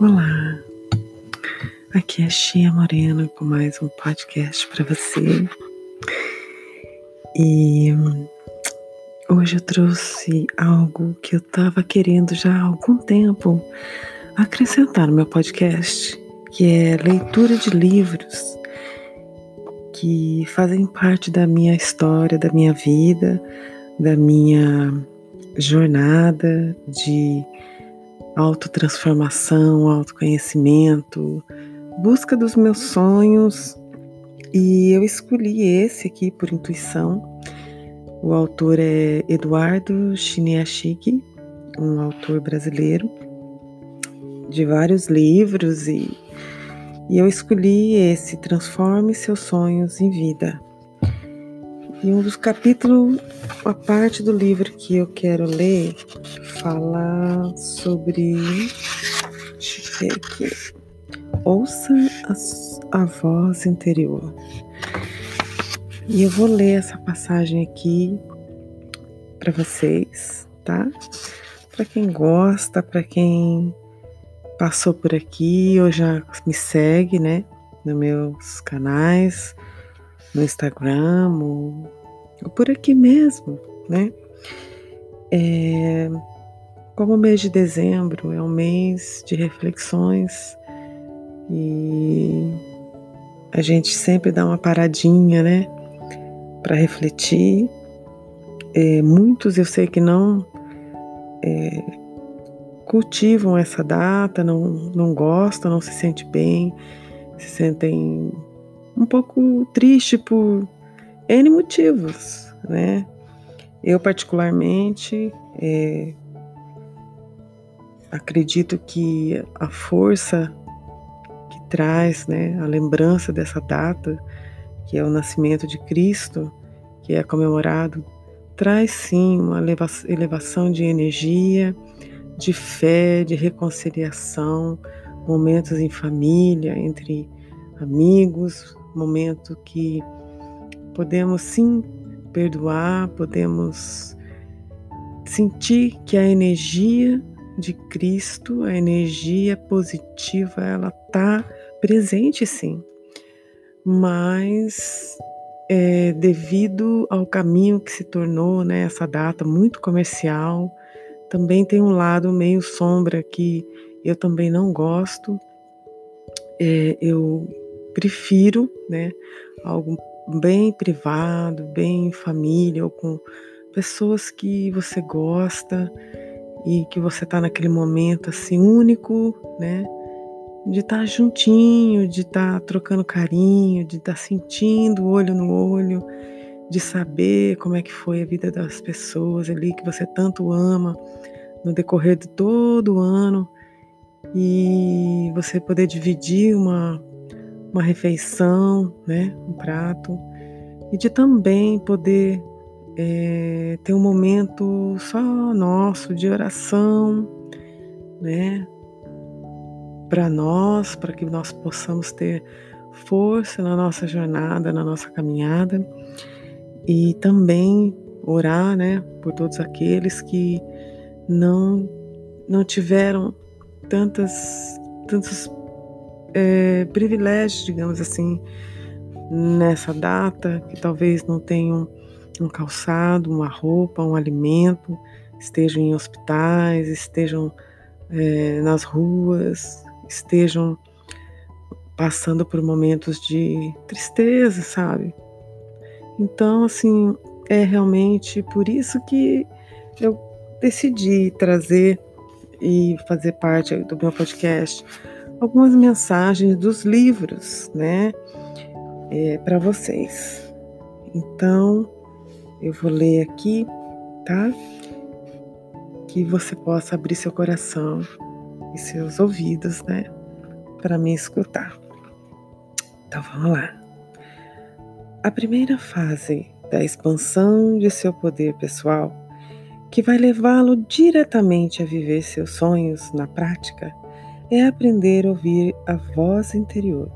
Olá, aqui é Chia Moreno com mais um podcast para você. E hoje eu trouxe algo que eu estava querendo já há algum tempo acrescentar no meu podcast, que é leitura de livros que fazem parte da minha história, da minha vida, da minha jornada de autotransformação, autoconhecimento, busca dos meus sonhos. E eu escolhi esse aqui por intuição. O autor é Eduardo Chiniachigi, um autor brasileiro de vários livros e, e eu escolhi esse Transforme seus sonhos em vida. E um dos capítulos, a parte do livro que eu quero ler, fala sobre. Deixa eu ver aqui. Ouça a, a voz interior. E eu vou ler essa passagem aqui para vocês, tá? Para quem gosta, para quem passou por aqui ou já me segue, né? Nos meus canais no Instagram ou, por aqui mesmo, né? É, como o mês de dezembro é um mês de reflexões e a gente sempre dá uma paradinha, né, para refletir. É, muitos eu sei que não é, cultivam essa data, não, não gostam, não se sentem bem, se sentem um pouco triste por N motivos, né? Eu, particularmente, é, acredito que a força que traz né, a lembrança dessa data, que é o nascimento de Cristo, que é comemorado, traz sim uma elevação de energia, de fé, de reconciliação, momentos em família, entre amigos, momento que podemos sim perdoar, podemos sentir que a energia de Cristo, a energia positiva, ela está presente sim, mas é, devido ao caminho que se tornou né, essa data muito comercial, também tem um lado meio sombra que eu também não gosto. É, eu prefiro, né, algo bem privado, bem em família ou com pessoas que você gosta e que você está naquele momento assim único, né? De estar tá juntinho, de estar tá trocando carinho, de estar tá sentindo olho no olho, de saber como é que foi a vida das pessoas ali que você tanto ama no decorrer de todo o ano e você poder dividir uma uma refeição, né, um prato, e de também poder é, ter um momento só nosso de oração, né, para nós, para que nós possamos ter força na nossa jornada, na nossa caminhada, e também orar, né, por todos aqueles que não não tiveram tantas tantos é, privilégios, digamos assim, nessa data, que talvez não tenham um calçado, uma roupa, um alimento, estejam em hospitais, estejam é, nas ruas, estejam passando por momentos de tristeza, sabe? Então, assim, é realmente por isso que eu decidi trazer e fazer parte do meu podcast algumas mensagens dos livros, né, é, para vocês. Então, eu vou ler aqui, tá? Que você possa abrir seu coração e seus ouvidos, né, para me escutar. Então, vamos lá. A primeira fase da expansão de seu poder pessoal, que vai levá-lo diretamente a viver seus sonhos na prática, é aprender a ouvir a voz interior.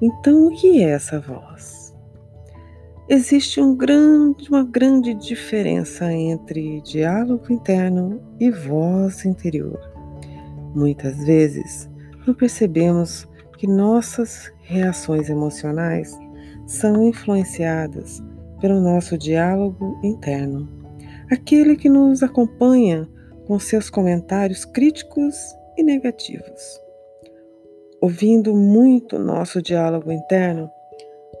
Então, o que é essa voz? Existe um grande, uma grande diferença entre diálogo interno e voz interior. Muitas vezes, não percebemos que nossas reações emocionais são influenciadas pelo nosso diálogo interno, aquele que nos acompanha com seus comentários críticos e negativos. Ouvindo muito nosso diálogo interno,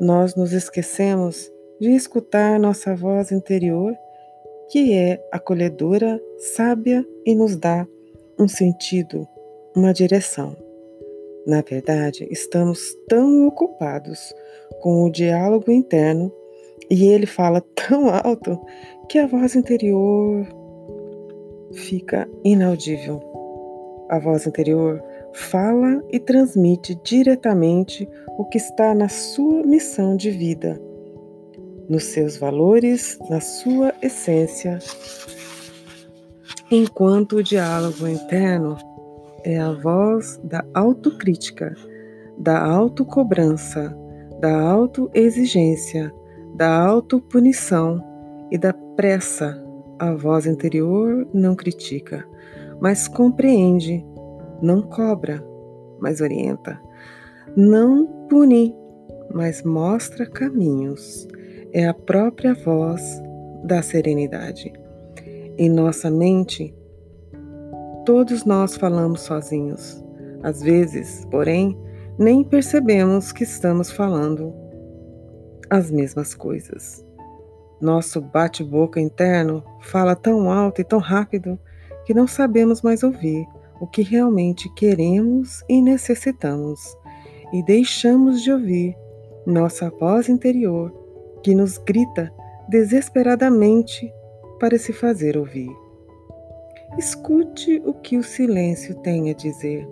nós nos esquecemos de escutar nossa voz interior, que é acolhedora, sábia e nos dá um sentido, uma direção. Na verdade, estamos tão ocupados com o diálogo interno e ele fala tão alto que a voz interior fica inaudível. A voz interior fala e transmite diretamente o que está na sua missão de vida, nos seus valores, na sua essência, enquanto o diálogo interno é a voz da autocrítica, da autocobrança, da autoexigência, da autopunição e da pressa. A voz interior não critica, mas compreende, não cobra, mas orienta, não pune, mas mostra caminhos. É a própria voz da serenidade. Em nossa mente, Todos nós falamos sozinhos. Às vezes, porém, nem percebemos que estamos falando as mesmas coisas. Nosso bate-boca interno fala tão alto e tão rápido que não sabemos mais ouvir o que realmente queremos e necessitamos, e deixamos de ouvir nossa voz interior que nos grita desesperadamente para se fazer ouvir. Escute o que o silêncio tem a dizer.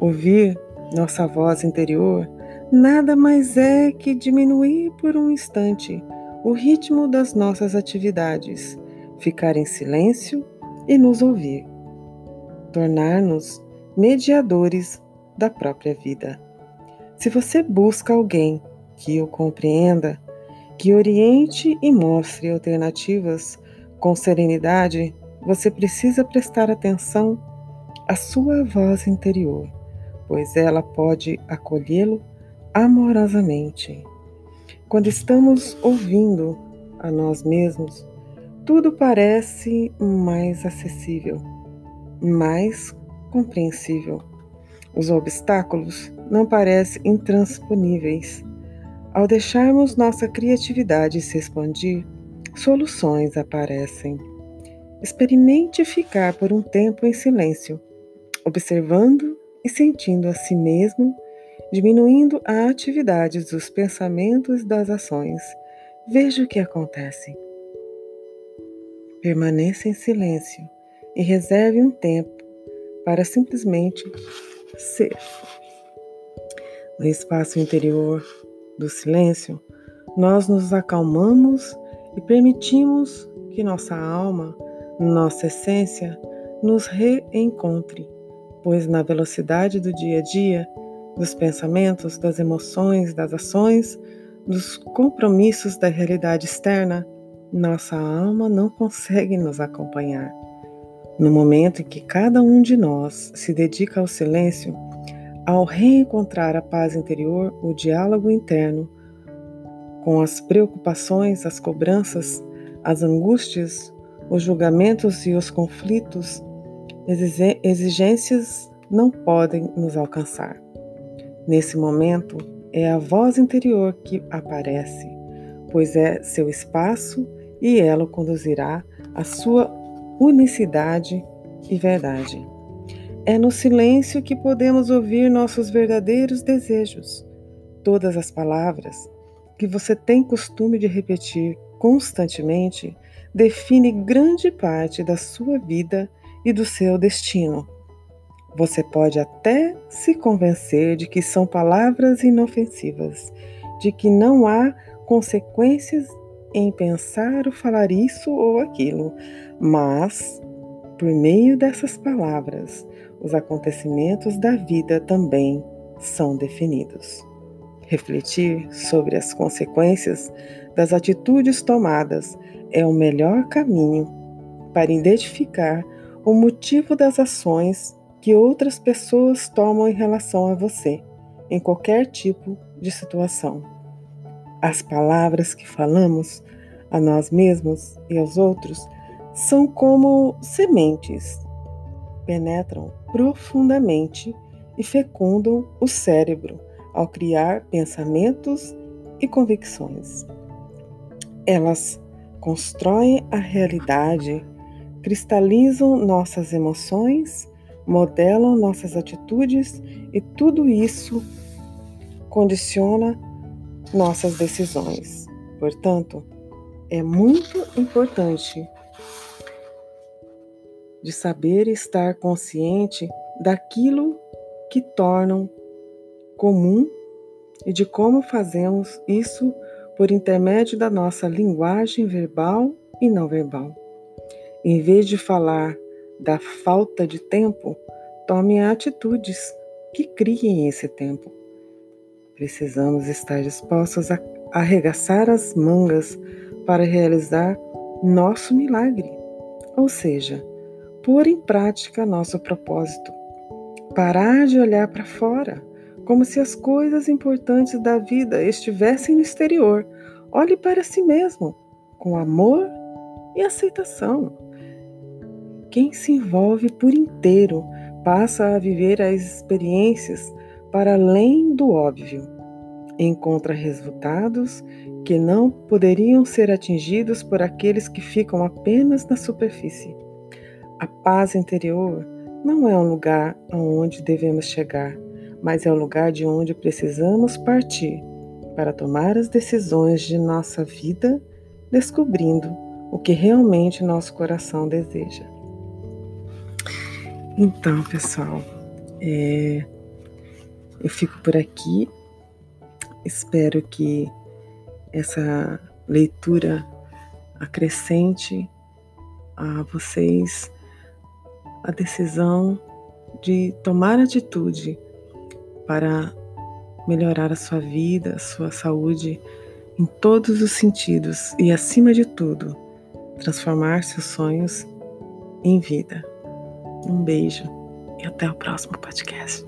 Ouvir nossa voz interior nada mais é que diminuir por um instante o ritmo das nossas atividades, ficar em silêncio e nos ouvir, tornar-nos mediadores da própria vida. Se você busca alguém que o compreenda, que oriente e mostre alternativas com serenidade, você precisa prestar atenção à sua voz interior, pois ela pode acolhê-lo amorosamente. Quando estamos ouvindo a nós mesmos, tudo parece mais acessível, mais compreensível. Os obstáculos não parecem intransponíveis. Ao deixarmos nossa criatividade se expandir, soluções aparecem. Experimente ficar por um tempo em silêncio, observando e sentindo a si mesmo, diminuindo a atividade dos pensamentos e das ações. Veja o que acontece. Permaneça em silêncio e reserve um tempo para simplesmente ser. No espaço interior do silêncio, nós nos acalmamos e permitimos que nossa alma nossa essência nos reencontre, pois na velocidade do dia a dia, dos pensamentos, das emoções, das ações, dos compromissos da realidade externa, nossa alma não consegue nos acompanhar. No momento em que cada um de nós se dedica ao silêncio, ao reencontrar a paz interior, o diálogo interno, com as preocupações, as cobranças, as angústias, os julgamentos e os conflitos, exigências não podem nos alcançar. Nesse momento, é a voz interior que aparece, pois é seu espaço e ela o conduzirá à sua unicidade e verdade. É no silêncio que podemos ouvir nossos verdadeiros desejos. Todas as palavras que você tem costume de repetir constantemente define grande parte da sua vida e do seu destino. Você pode até se convencer de que são palavras inofensivas, de que não há consequências em pensar ou falar isso ou aquilo, mas, por meio dessas palavras, os acontecimentos da vida também são definidos. Refletir sobre as consequências das atitudes tomadas é o melhor caminho para identificar o motivo das ações que outras pessoas tomam em relação a você, em qualquer tipo de situação. As palavras que falamos a nós mesmos e aos outros são como sementes, penetram profundamente e fecundam o cérebro ao criar pensamentos e convicções. Elas constroem a realidade, cristalizam nossas emoções, modelam nossas atitudes e tudo isso condiciona nossas decisões. Portanto, é muito importante de saber estar consciente daquilo que tornam comum e de como fazemos isso por intermédio da nossa linguagem verbal e não verbal. Em vez de falar da falta de tempo, tome atitudes que criem esse tempo. Precisamos estar dispostos a arregaçar as mangas para realizar nosso milagre, ou seja, pôr em prática nosso propósito. Parar de olhar para fora como se as coisas importantes da vida estivessem no exterior. Olhe para si mesmo com amor e aceitação. Quem se envolve por inteiro passa a viver as experiências para além do óbvio. Encontra resultados que não poderiam ser atingidos por aqueles que ficam apenas na superfície. A paz interior não é um lugar aonde devemos chegar, mas é o lugar de onde precisamos partir para tomar as decisões de nossa vida, descobrindo o que realmente nosso coração deseja. Então, pessoal, é, eu fico por aqui. Espero que essa leitura acrescente a vocês a decisão de tomar atitude para melhorar a sua vida, a sua saúde em todos os sentidos e, acima de tudo, transformar seus sonhos em vida. Um beijo e até o próximo podcast.